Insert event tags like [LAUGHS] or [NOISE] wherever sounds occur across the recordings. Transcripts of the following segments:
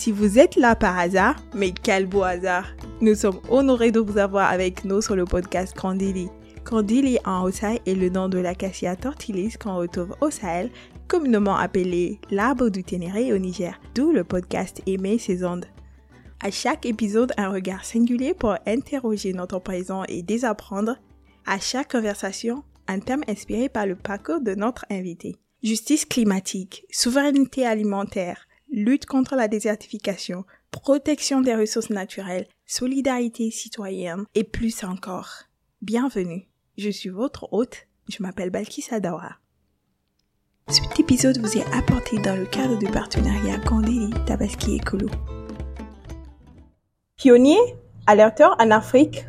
Si vous êtes là par hasard, mais quel beau hasard, nous sommes honorés de vous avoir avec nous sur le podcast Candili. Candili en Haut-Sahel est le nom de l'acacia tortilis qu'on retrouve au Sahel, communément appelé l'arbre du Ténéré au Niger, d'où le podcast émet ses ondes. À chaque épisode, un regard singulier pour interroger notre présent et désapprendre. À chaque conversation, un thème inspiré par le parcours de notre invité. Justice climatique, souveraineté alimentaire, lutte contre la désertification, protection des ressources naturelles, solidarité citoyenne et plus encore. Bienvenue, je suis votre hôte, je m'appelle Balkis Adawara. Cet épisode vous est apporté dans le cadre du partenariat Candéli Tabaski Écolo. Pionniers, alerteurs en Afrique,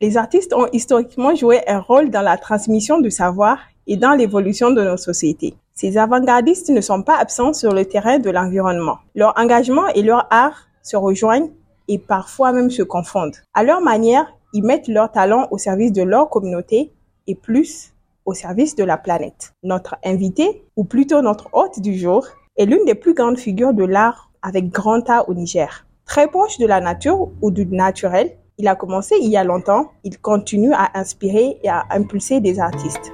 les artistes ont historiquement joué un rôle dans la transmission du savoir et dans l'évolution de nos sociétés. Ces avant-gardistes ne sont pas absents sur le terrain de l'environnement. Leur engagement et leur art se rejoignent et parfois même se confondent. À leur manière, ils mettent leur talent au service de leur communauté et plus au service de la planète. Notre invité, ou plutôt notre hôte du jour, est l'une des plus grandes figures de l'art avec grand A au Niger. Très proche de la nature ou du naturel, il a commencé il y a longtemps, il continue à inspirer et à impulser des artistes.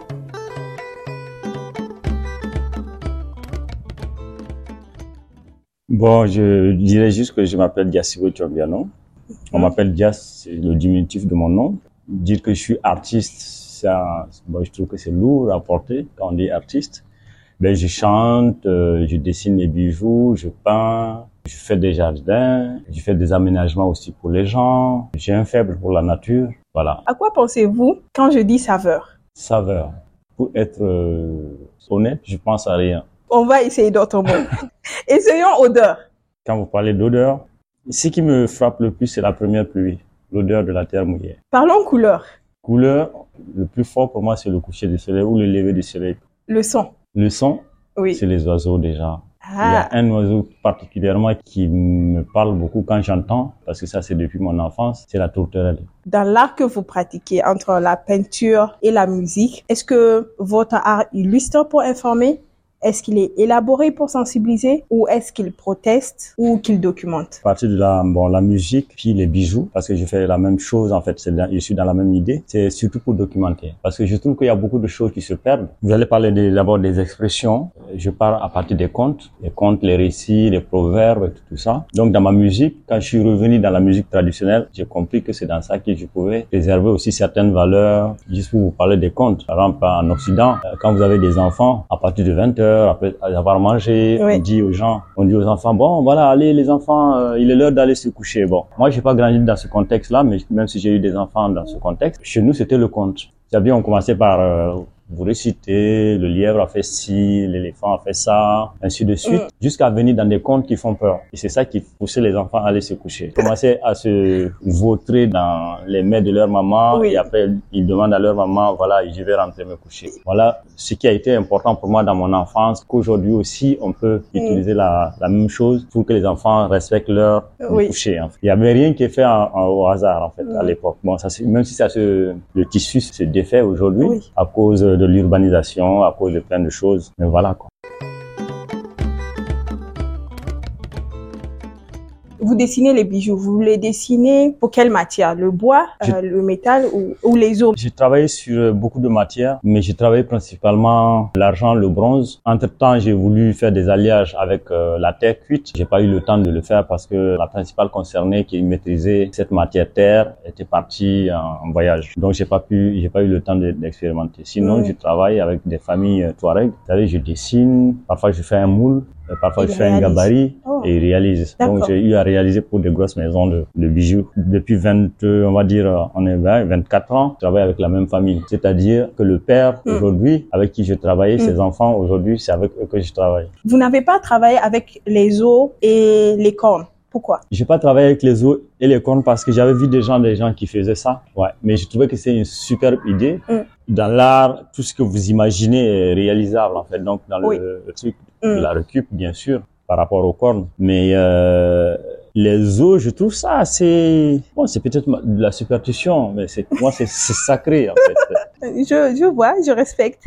Bon, je dirais juste que je m'appelle Diasibo Chombiano. On m'appelle Dias, c'est le diminutif de mon nom. Dire que je suis artiste, ça, bon, je trouve que c'est lourd à porter quand on dit artiste. Ben, je chante, euh, je dessine les bijoux, je peins, je fais des jardins, je fais des aménagements aussi pour les gens. J'ai un faible pour la nature, voilà. À quoi pensez-vous quand je dis saveur? Saveur. Pour être euh, honnête, je pense à rien. On va essayer d'autres mots. [LAUGHS] Essayons odeur. Quand vous parlez d'odeur, ce qui me frappe le plus, c'est la première pluie, l'odeur de la terre mouillée. Parlons couleur. Couleur, le plus fort pour moi, c'est le coucher du soleil ou le lever du soleil. Le son. Le son, Oui. c'est les oiseaux déjà. Il y Ah, a un oiseau particulièrement qui me parle beaucoup quand j'entends, parce que ça c'est depuis mon enfance, c'est la tourterelle. dans l'art que vous pratiquez entre la peinture et la musique, est-ce que votre art illustre pour informer? Est-ce qu'il est élaboré pour sensibiliser ou est-ce qu'il proteste ou qu'il documente? À partir de la, bon, la musique, puis les bijoux, parce que je fais la même chose en fait, je suis dans la même idée, c'est surtout pour documenter. Parce que je trouve qu'il y a beaucoup de choses qui se perdent. Vous allez parler d'abord des expressions, je pars à partir des contes, les contes, les récits, les proverbes, tout, tout ça. Donc dans ma musique, quand je suis revenu dans la musique traditionnelle, j'ai compris que c'est dans ça que je pouvais préserver aussi certaines valeurs, juste pour vous parler des contes. Par exemple, en Occident, euh, quand vous avez des enfants, à partir de 20 heures, après avoir mangé, Oui. on dit aux gens, on dit aux enfants, bon, voilà, allez les enfants, euh, il est l'heure d'aller se coucher. Bon, moi, j'ai pas grandi dans ce contexte-là, mais même si j'ai eu des enfants dans ce contexte, chez nous, c'était le conte. C'est-à-dire, on commençait par euh, vous réciter, le lièvre a fait ci, l'éléphant a fait ça, ainsi de suite, Mm. jusqu'à venir dans des contes qui font peur. Et c'est ça qui poussait les enfants à aller se coucher. Ils commençaient à se vautrer dans les mains de leur maman, Oui. et après, ils demandent à leur maman, voilà, je vais rentrer me coucher. Voilà ce qui a été important pour moi dans mon enfance, qu'aujourd'hui aussi, on peut Mm. utiliser la, la même chose pour que les enfants respectent leur Oui. coucher. en fait. Il y avait rien qui est fait en- en- au hasard, en fait, à Mm. l'époque. Bon, ça, même si ça se, le tissu se défait aujourd'hui, Oui. à cause de l'urbanisation, à cause de plein de choses. Mais voilà, quoi. Vous dessinez les bijoux, vous les dessinez pour quelle matière? Le bois, euh, le métal ou, ou les os? J'ai travaillé sur euh, beaucoup de matières, mais j'ai travaillé principalement l'argent, le bronze. Entre-temps, j'ai voulu faire des alliages avec euh, la terre cuite. J'ai pas eu le temps de le faire parce que la principale concernée qui maîtrisait cette matière terre était partie en, en voyage. Donc, j'ai pas pu, j'ai pas eu le temps de- d'expérimenter. Sinon, Mm. je travaille avec des familles euh, Touareg. Vous savez, je dessine. Parfois, je fais un moule. Euh, Parfois, Il je fais un gabarit Oh. et il réalise. Donc, j'ai eu à réaliser pour des grosses maisons de, de bijoux. Depuis 20, euh, on va dire, euh, on est 20, 24 ans, je travaille avec la même famille. C'est-à-dire que le père, Mm. aujourd'hui, avec qui je travaillais, Mm. ses enfants, aujourd'hui, c'est avec eux que je travaille. Vous n'avez pas travaillé avec les os et les cornes. Pourquoi? J'ai pas travaillé avec les os et les cornes parce que j'avais vu des gens, des gens qui faisaient ça. Ouais. Mais je trouvais que c'est une superbe idée. Mm. Dans l'art, tout ce que vous imaginez est réalisable, en fait. Donc, dans le truc Mm. la récup, bien sûr, par rapport aux cornes. Mais, euh, les os, je trouve ça assez, bon, c'est peut-être de la superstition, mais c'est, moi, c'est, sacré, en fait. [LAUGHS] Je, je vois, je respecte.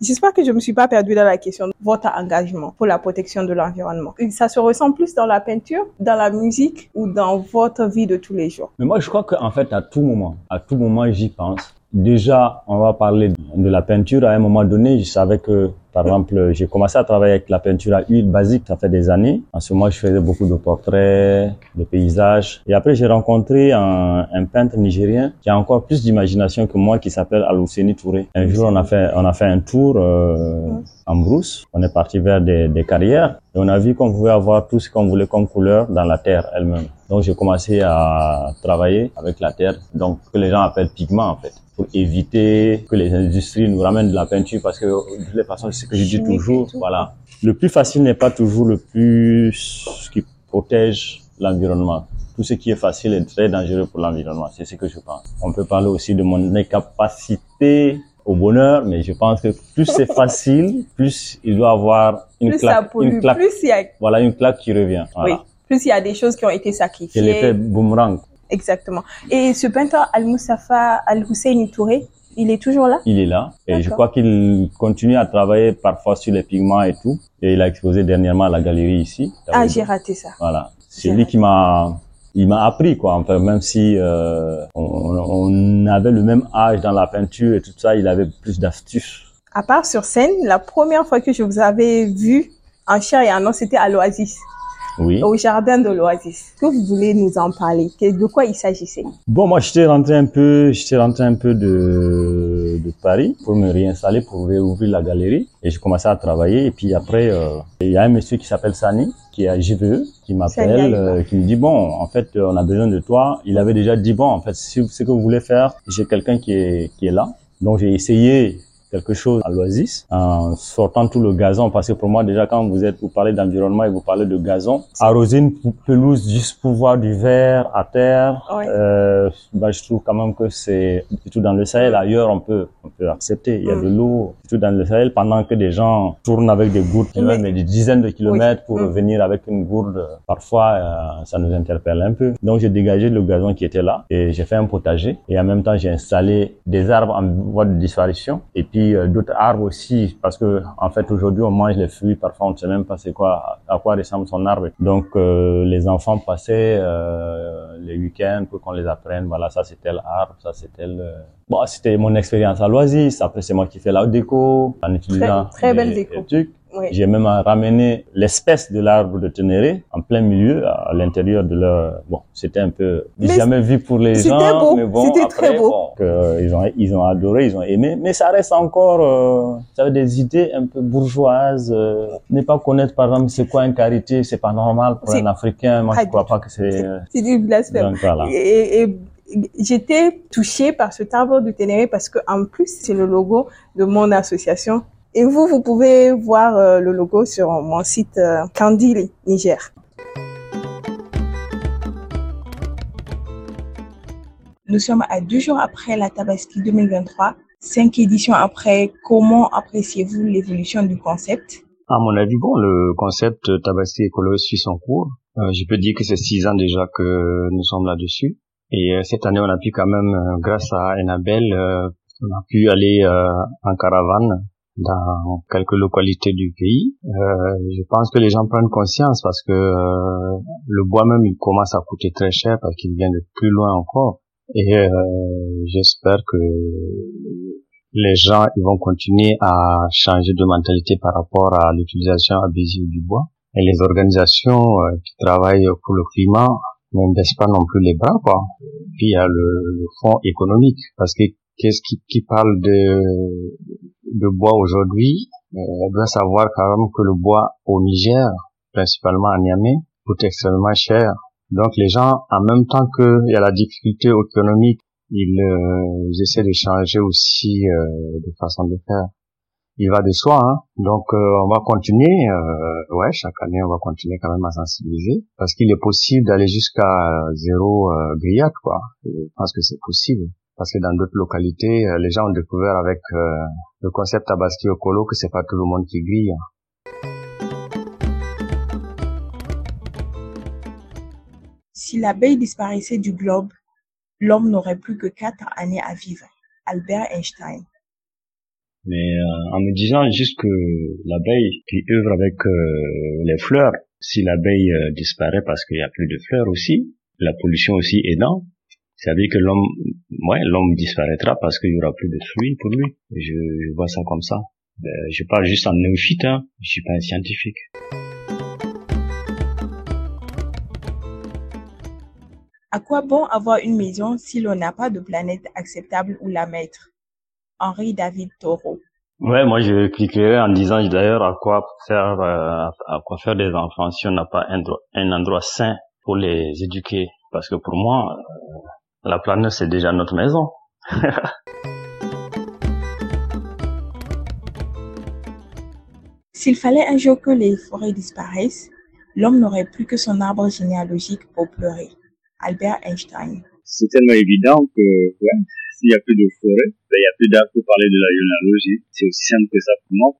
J'espère que je me suis pas perdue dans la question de votre engagement pour la protection de l'environnement. Ça se ressent plus dans la peinture, dans la musique ou dans votre vie de tous les jours? Mais moi, je crois qu'en fait, à tout moment, à tout moment, j'y pense. Déjà, on va parler de la peinture. À un moment donné, je savais que, par exemple, j'ai commencé à travailler avec la peinture à huile basique, ça fait des années. En ce moment, je faisais beaucoup de portraits, de paysages. Et après, j'ai rencontré un, un, peintre nigérien qui a encore plus d'imagination que moi, qui s'appelle Aluseni Touré. Un jour, on a fait, on a fait un tour euh, en brousse. On est parti vers des, des carrières et on a vu qu'on pouvait avoir tout ce qu'on voulait comme couleur dans la terre elle-même. Donc, j'ai commencé à travailler avec la terre, donc que les gens appellent pigment en fait pour éviter que les industries nous ramènent de la peinture parce que de toute façon, c'est ce que je dis toujours, voilà. Le plus facile n'est pas toujours le plus qui protège l'environnement. Tout ce qui est facile est très dangereux pour l'environnement. C'est ce que je pense. On peut parler aussi de mon incapacité au bonheur, mais je pense que plus c'est [LAUGHS] facile, plus il doit avoir une plus claque, ça pollue, une claque, plus y a, voilà, une claque qui revient. Voilà. oui, plus il y a des choses qui ont été C'est sacrifiées. l'effet boomerang. Exactement. Et ce peintre Al-Mustafa Al-Hussein Touré, il est toujours là? Il est là et je crois qu'il continue à travailler parfois sur les pigments et tout. Et il a exposé dernièrement à la galerie ici. Ah, j'ai raté ça. Voilà. C'est lui qui m'a, il m'a appris quoi. Enfin, même si euh, on, on avait le même âge dans la peinture et tout ça, il avait plus d'astuces. À part sur scène, la première fois que je vous avais vu en chair et en os, c'était à l'Oasis, Oui. au jardin de l'Oasis. Que vous voulez nous en parler? De quoi il s'agissait? Bon, moi, j'étais rentré un peu, j'étais rentré un peu de, de Paris pour me réinstaller, pour réouvrir la galerie. Et j'ai commencé à travailler. Et puis après, euh, il y a un monsieur qui s'appelle Sani, qui est à JVE, qui m'appelle, euh, qui me dit, bon, en fait, euh, on a besoin de toi. Il avait déjà dit, bon, en fait, si ce que vous voulez faire, j'ai quelqu'un qui est, qui est là. Donc, j'ai essayé quelque chose à l'Oasis en sortant tout le gazon. Parce que pour moi déjà quand vous êtes vous parlez d'environnement et vous parlez de gazon arroser une pelouse juste pour voir du vert à terre euh, bah, je trouve quand même que c'est surtout dans le Sahel ailleurs on peut on peut accepter. Il y a Mm. de l'eau surtout dans le Sahel pendant que des gens tournent avec des gourdes Mais- mais des dizaines de kilomètres pour Mm. venir avec une gourde parfois euh, ça nous interpelle un peu. Donc j'ai dégagé le gazon qui était là et j'ai fait un potager. Et en même temps j'ai installé des arbres en voie de disparition. Et puis euh, d'autres arbres aussi parce que en fait aujourd'hui on mange les fruits. Parfois on ne sait même pas c'est quoi à quoi ressemble son arbre. Donc euh, les enfants passaient euh, les week-ends pour qu'on les apprenne. Voilà ça c'est tel arbre ça c'est tel bon c'était mon expérience à l'Oasis après c'est moi qui fais la déco en utilisant très belle déco. trucs Oui. j'ai même ramené l'espèce de l'arbre de Ténéré en plein milieu, à l'intérieur de leur. Bon, c'était un peu Mais jamais vu pour les c'était gens, beau, mais bon, c'était très beau. bon, que, euh, ils ont ils ont adoré, ils ont aimé, mais ça reste encore, euh, ça veut des idées un peu bourgeoises. Euh, ne pas connaître par exemple c'est quoi une carité, c'est pas normal pour un Africain. Moi, je du crois pas que c'est. C'est du blasphème. Donc voilà. Et, et- j'étais touchée par ce arbre du Ténéré parce que en plus c'est le logo de mon association. Et vous, vous pouvez voir euh, le logo sur mon site euh, Kandili Niger. Nous sommes à deux jours après la Tabaski 2023, cinq éditions après. Comment appréciez-vous l'évolution du concept? À mon avis, bon, le concept Tabaski écolo suit son cours. Euh, je peux dire que c'est six ans déjà que nous sommes là-dessus. Et euh, cette année, on a pu quand même, euh, grâce à Enabel, euh, on a pu aller euh, en caravane dans quelques localités du pays. Euh, je pense que les gens prennent conscience parce que euh, le bois même, il commence à coûter très cher parce qu'il vient de plus loin encore. Et euh, j'espère que les gens ils vont continuer à changer de mentalité par rapport à l'utilisation abusive du bois. Et les organisations euh, qui travaillent pour le climat ne baissent pas non plus les bras, quoi. Puis il y a le, le fonds économique, parce que qu'est-ce qui, qui parle de, de bois aujourd'hui, euh, doit savoir quand même que le bois au Niger, principalement à Niamey, coûte extrêmement cher. Donc les gens, en même temps qu'il y a la difficulté économique, ils, euh, ils essaient de changer aussi euh, de façon de faire. Il va de soi, hein. donc euh, on va continuer, euh, ouais, chaque année on va continuer quand même à sensibiliser, parce qu'il est possible d'aller jusqu'à euh, zéro euh, grillade, quoi. Je pense que c'est possible, parce que dans d'autres localités, euh, les gens ont découvert avec euh, le concept Tabaski Okolo que c'est pas tout le monde qui grille. Si l'abeille disparaissait du globe, l'homme n'aurait plus que quatre années à vivre. Albert Einstein. mais euh, en me disant juste que l'abeille qui œuvre avec euh, les fleurs, si l'abeille euh, disparaît parce qu'il n'y a plus de fleurs aussi, la pollution aussi aidant, ça veut dire que l'homme, ouais, l'homme disparaîtra parce qu'il y aura plus de fruits pour lui. Je, je vois ça comme ça. Ben, je parle juste en néophyte, hein. Je suis pas un scientifique. À quoi bon avoir une maison si l'on n'a pas de planète acceptable où la mettre? Henri David Thoreau. Ouais, moi je cliquerai en disant d'ailleurs à quoi faire euh, à quoi faire des enfants si on n'a pas un, un, endroit sain pour les éduquer parce que pour moi euh, la planète c'est déjà notre maison. S'il fallait un jour que les forêts disparaissent, l'homme n'aurait plus que son arbre généalogique pour pleurer. Albert Einstein. C'est tellement évident que ouais, s'il n'y a plus de forêt, ben, il n'y a plus d'arbres pour parler de la généalogie. C'est aussi simple que ça pour moi.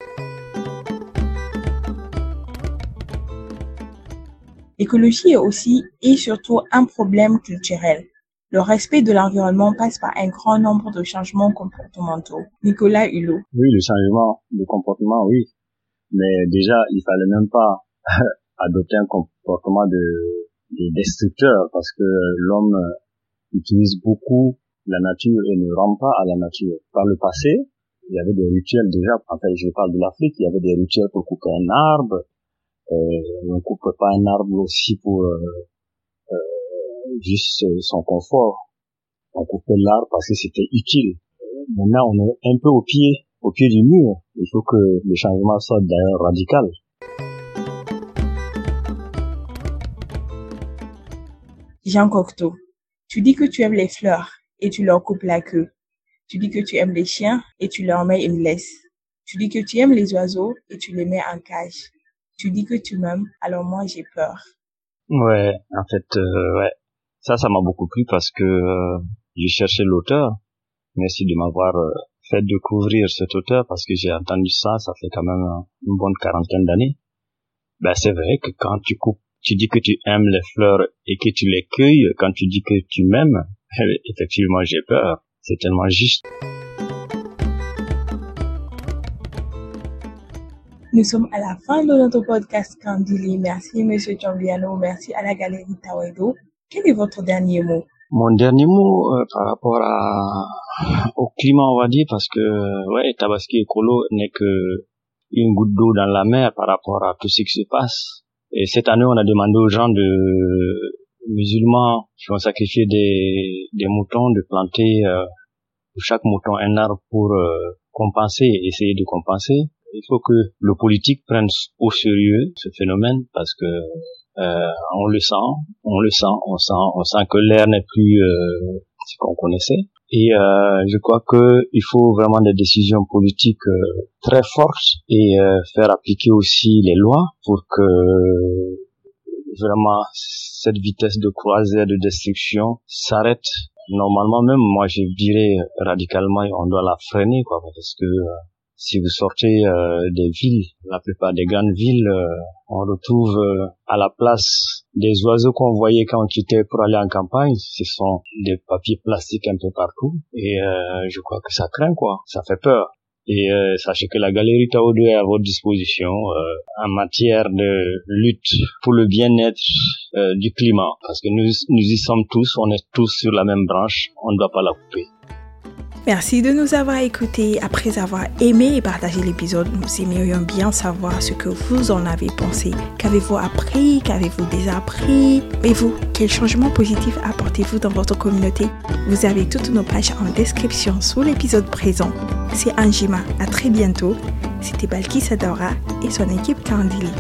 L'écologie est aussi et surtout un problème culturel. Le respect de l'environnement passe par un grand nombre de changements comportementaux. Nicolas Hulot. Oui, le changement de comportement, oui. Mais déjà, il fallait même pas [LAUGHS] adopter un comportement de des destructeurs parce que l'homme utilise beaucoup la nature et ne rend pas à la nature. Par le passé, il y avait des rituels déjà, en fait je parle de l'Afrique, il y avait des rituels pour couper un arbre, euh, on coupe pas un arbre aussi pour euh, juste son confort. On coupait l'arbre parce que c'était utile. Maintenant, on est un peu au pied, au pied du mur. Il faut que le changement soit d'ailleurs radical. Jean Cocteau, tu dis que tu aimes les fleurs et tu leur coupes la queue. Tu dis que tu aimes les chiens et tu leur mets une laisse. Tu dis que tu aimes les oiseaux et tu les mets en cage. Tu dis que tu m'aimes, alors moi j'ai peur. Ouais, en fait, euh, ouais. Ça, ça m'a beaucoup plu parce que euh, j'ai cherché l'auteur. Merci de m'avoir euh, fait découvrir cet auteur parce que j'ai entendu ça, ça fait quand même une bonne quarantaine d'années. Ben, c'est vrai que quand tu dis que tu aimes les fleurs et que tu les cueilles, quand tu dis que tu m'aimes, [LAUGHS] effectivement j'ai peur. C'est tellement juste. Nous sommes à la fin de notre podcast Candili. Merci Monsieur Chambiano, merci à la Galerie Tawedo. Quel est votre dernier mot? Mon dernier mot euh, par rapport à, au climat, on va dire, parce que ouais, Tabaski écolo n'est que une goutte d'eau dans la mer par rapport à tout ce qui se passe. Et cette année, on a demandé aux gens de musulmans qui vont sacrifier des, des moutons de planter euh, pour chaque mouton un arbre pour euh, compenser, essayer de compenser. Il faut que le politique prenne au sérieux ce phénomène parce que euh, on le sent, on le sent, on sent, on sent que l'air n'est plus euh, ce qu'on connaissait. Et euh, je crois que il faut vraiment des décisions politiques euh, très fortes et euh, faire appliquer aussi les lois pour que vraiment cette vitesse de croisière de destruction s'arrête. Normalement même, moi je dirais radicalement, on doit la freiner quoi, parce que si vous sortez euh, des villes, la plupart des grandes villes, euh, on retrouve euh, à la place des oiseaux qu'on voyait quand on quittait pour aller en campagne, ce sont des papiers plastiques un peu partout. Et je crois que ça craint, quoi. Ça fait peur. Et sachez que la Galerie Tao est à votre disposition en matière de lutte pour le bien-être du climat. Parce que nous, nous y sommes tous, on est tous sur la même branche, on ne doit pas la couper. Merci de nous avoir écoutés. Après avoir aimé et partagé l'épisode, nous aimerions bien savoir ce que vous en avez pensé. Qu'avez-vous appris? Qu'avez-vous désappris Et vous, quel changement positif apportez-vous dans votre communauté? Vous avez toutes nos pages en description sous l'épisode présent. C'est Anjima. À très bientôt. C'était Balkis Adora et son équipe Candili.